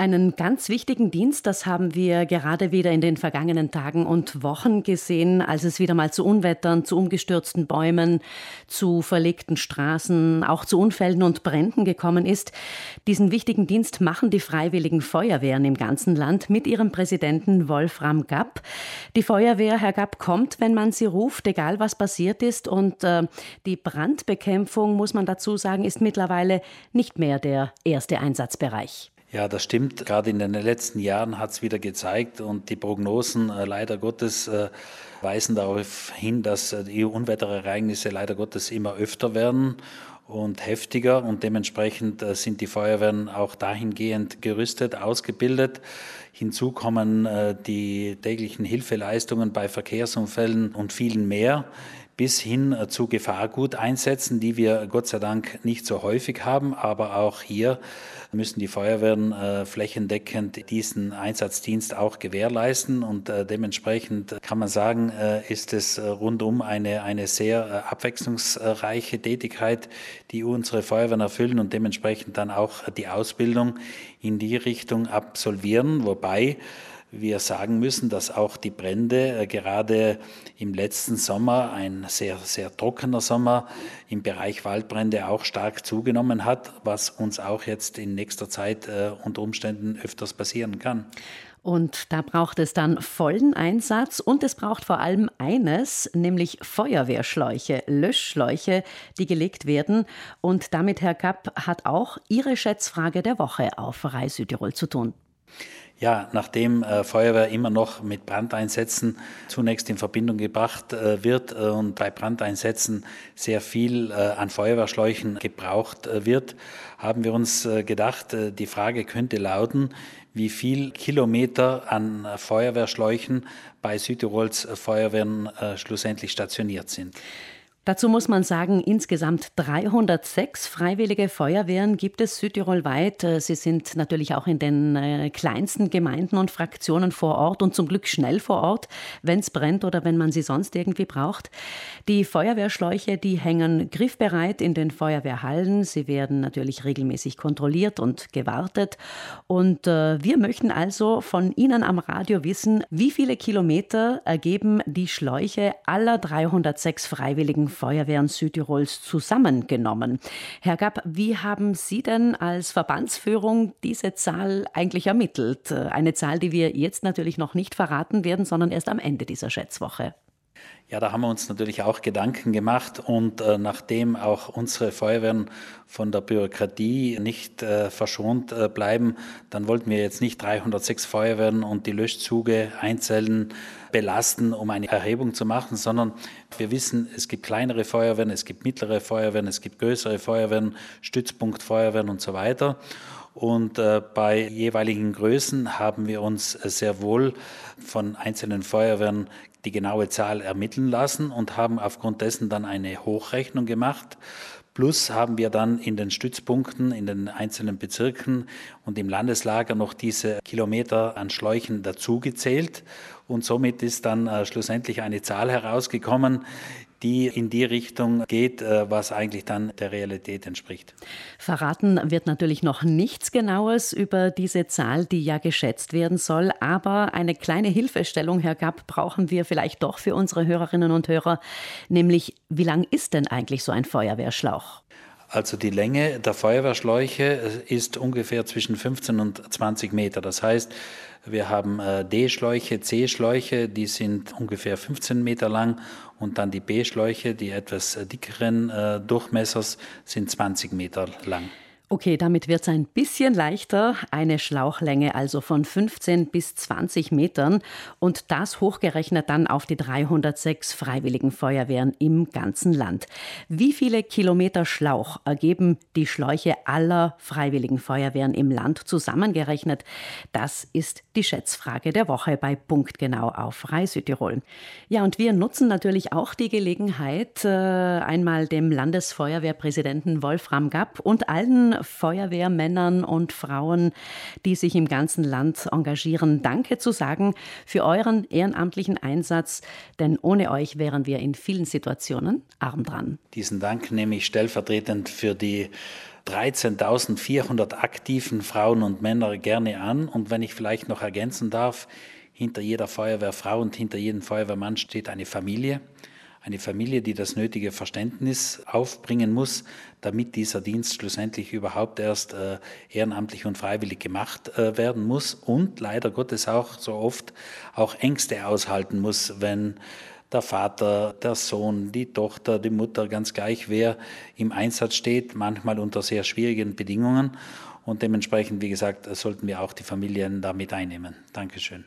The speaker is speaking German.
Einen ganz wichtigen Dienst, das haben wir gerade wieder in den vergangenen Tagen und Wochen gesehen, als es wieder mal zu Unwettern, zu umgestürzten Bäumen, zu verlegten Straßen, auch zu Unfällen und Bränden gekommen ist. Diesen wichtigen Dienst machen die freiwilligen Feuerwehren im ganzen Land mit ihrem Präsidenten Wolfram Gapp. Die Feuerwehr, Herr Gapp, kommt, wenn man sie ruft, egal was passiert ist. Und äh, die Brandbekämpfung, muss man dazu sagen, ist mittlerweile nicht mehr der erste Einsatzbereich. Ja, das stimmt. Gerade in den letzten Jahren hat es wieder gezeigt und die Prognosen äh, leider Gottes äh, weisen darauf hin, dass äh, die Unwetterereignisse leider Gottes immer öfter werden und heftiger und dementsprechend äh, sind die Feuerwehren auch dahingehend gerüstet, ausgebildet. Hinzu kommen äh, die täglichen Hilfeleistungen bei Verkehrsunfällen und vielen mehr bis hin äh, zu Gefahrguteinsätzen, die wir Gott sei Dank nicht so häufig haben. Aber auch hier müssen die Feuerwehren äh, flächendeckend diesen Einsatzdienst auch gewährleisten. Und äh, dementsprechend kann man sagen, ist es rundum eine, eine sehr abwechslungsreiche Tätigkeit, die unsere Feuerwehren erfüllen und dementsprechend dann auch die Ausbildung in die Richtung absolvieren. Wobei wir sagen müssen, dass auch die Brände äh, gerade im letzten Sommer, ein sehr, sehr trockener Sommer, im Bereich Waldbrände auch stark zugenommen hat, was uns auch jetzt in nächster Zeit äh, unter Umständen öfters passieren kann. Und da braucht es dann vollen Einsatz und es braucht vor allem eines, nämlich Feuerwehrschläuche, Löschschläuche, die gelegt werden. Und damit, Herr Kapp, hat auch Ihre Schätzfrage der Woche auf Rai Südtirol zu tun. Ja, nachdem äh, Feuerwehr immer noch mit Brandeinsätzen zunächst in Verbindung gebracht äh, wird äh, und bei Brandeinsätzen sehr viel äh, an Feuerwehrschläuchen gebraucht äh, wird, haben wir uns äh, gedacht, die Frage könnte lauten, wie viel Kilometer an Feuerwehrschläuchen bei Südtirols Feuerwehren schlussendlich stationiert sind. Dazu muss man sagen, insgesamt 306 freiwillige Feuerwehren gibt es südtirolweit. Äh, sie sind natürlich auch in den äh, kleinsten Gemeinden und Fraktionen vor Ort und zum Glück schnell vor Ort, wenn es brennt oder wenn man sie sonst irgendwie braucht. Die Feuerwehrschläuche, die hängen griffbereit in den Feuerwehrhallen. Sie werden natürlich regelmäßig kontrolliert und gewartet. Und äh, wir möchten also von Ihnen am Radio wissen, wie viele Kilometer ergeben die Schläuche aller 306 freiwilligen Feuerwehren Südtirols zusammengenommen. Herr Gapp, wie haben Sie denn als Verbandsführung diese Zahl eigentlich ermittelt? Eine Zahl, die wir jetzt natürlich noch nicht verraten werden, sondern erst am Ende dieser Schätzwoche. Ja, da haben wir uns natürlich auch Gedanken gemacht und äh, nachdem auch unsere Feuerwehren von der Bürokratie nicht äh, verschont äh, bleiben, dann wollten wir jetzt nicht 306 Feuerwehren und die Löschzuge einzeln belasten, um eine Erhebung zu machen, sondern wir wissen, es gibt kleinere Feuerwehren, es gibt mittlere Feuerwehren, es gibt größere Feuerwehren, Stützpunktfeuerwehren und so weiter. Und äh, bei jeweiligen Größen haben wir uns sehr wohl von einzelnen Feuerwehren die genaue Zahl ermitteln lassen und haben aufgrund dessen dann eine Hochrechnung gemacht. Plus haben wir dann in den Stützpunkten, in den einzelnen Bezirken und im Landeslager noch diese Kilometer an Schläuchen dazugezählt. Und somit ist dann äh, schlussendlich eine Zahl herausgekommen, die in die Richtung geht, äh, was eigentlich dann der Realität entspricht. Verraten wird natürlich noch nichts Genaues über diese Zahl, die ja geschätzt werden soll. Aber eine kleine Hilfestellung, Herr Gapp, brauchen wir vielleicht doch für unsere Hörerinnen und Hörer. Nämlich, wie lang ist denn eigentlich so ein Feuerwehrschlauch? Also die Länge der Feuerwehrschläuche äh, ist ungefähr zwischen 15 und 20 Meter. Das heißt, wir haben äh, D-Schläuche, C-Schläuche, die sind ungefähr 15 Meter lang und dann die B-Schläuche, die etwas äh, dickeren Durchmessers, sind 20 Meter lang. Okay, damit wird es ein bisschen leichter. Eine Schlauchlänge also von 15 bis 20 Metern und das hochgerechnet dann auf die 306 Freiwilligen Feuerwehren im ganzen Land. Wie viele Kilometer Schlauch ergeben die Schläuche aller Freiwilligen Feuerwehren im Land zusammengerechnet? Das ist die Schätzfrage der Woche bei Punktgenau auf Südtirol. Ja, und wir nutzen natürlich auch die Gelegenheit, äh, einmal dem Landesfeuerwehrpräsidenten Wolfram Gapp und allen Feuerwehrmännern und Frauen, die sich im ganzen Land engagieren, Danke zu sagen für euren ehrenamtlichen Einsatz, denn ohne euch wären wir in vielen Situationen arm dran. Diesen Dank nehme ich stellvertretend für die 13.400 aktiven Frauen und Männer gerne an. Und wenn ich vielleicht noch ergänzen darf, hinter jeder Feuerwehrfrau und hinter jedem Feuerwehrmann steht eine Familie. Eine Familie, die das nötige Verständnis aufbringen muss, damit dieser Dienst schlussendlich überhaupt erst äh, ehrenamtlich und freiwillig gemacht äh, werden muss und leider Gottes auch so oft auch Ängste aushalten muss, wenn der Vater, der Sohn, die Tochter, die Mutter, ganz gleich wer im Einsatz steht, manchmal unter sehr schwierigen Bedingungen. Und dementsprechend, wie gesagt, sollten wir auch die Familien damit einnehmen. Dankeschön.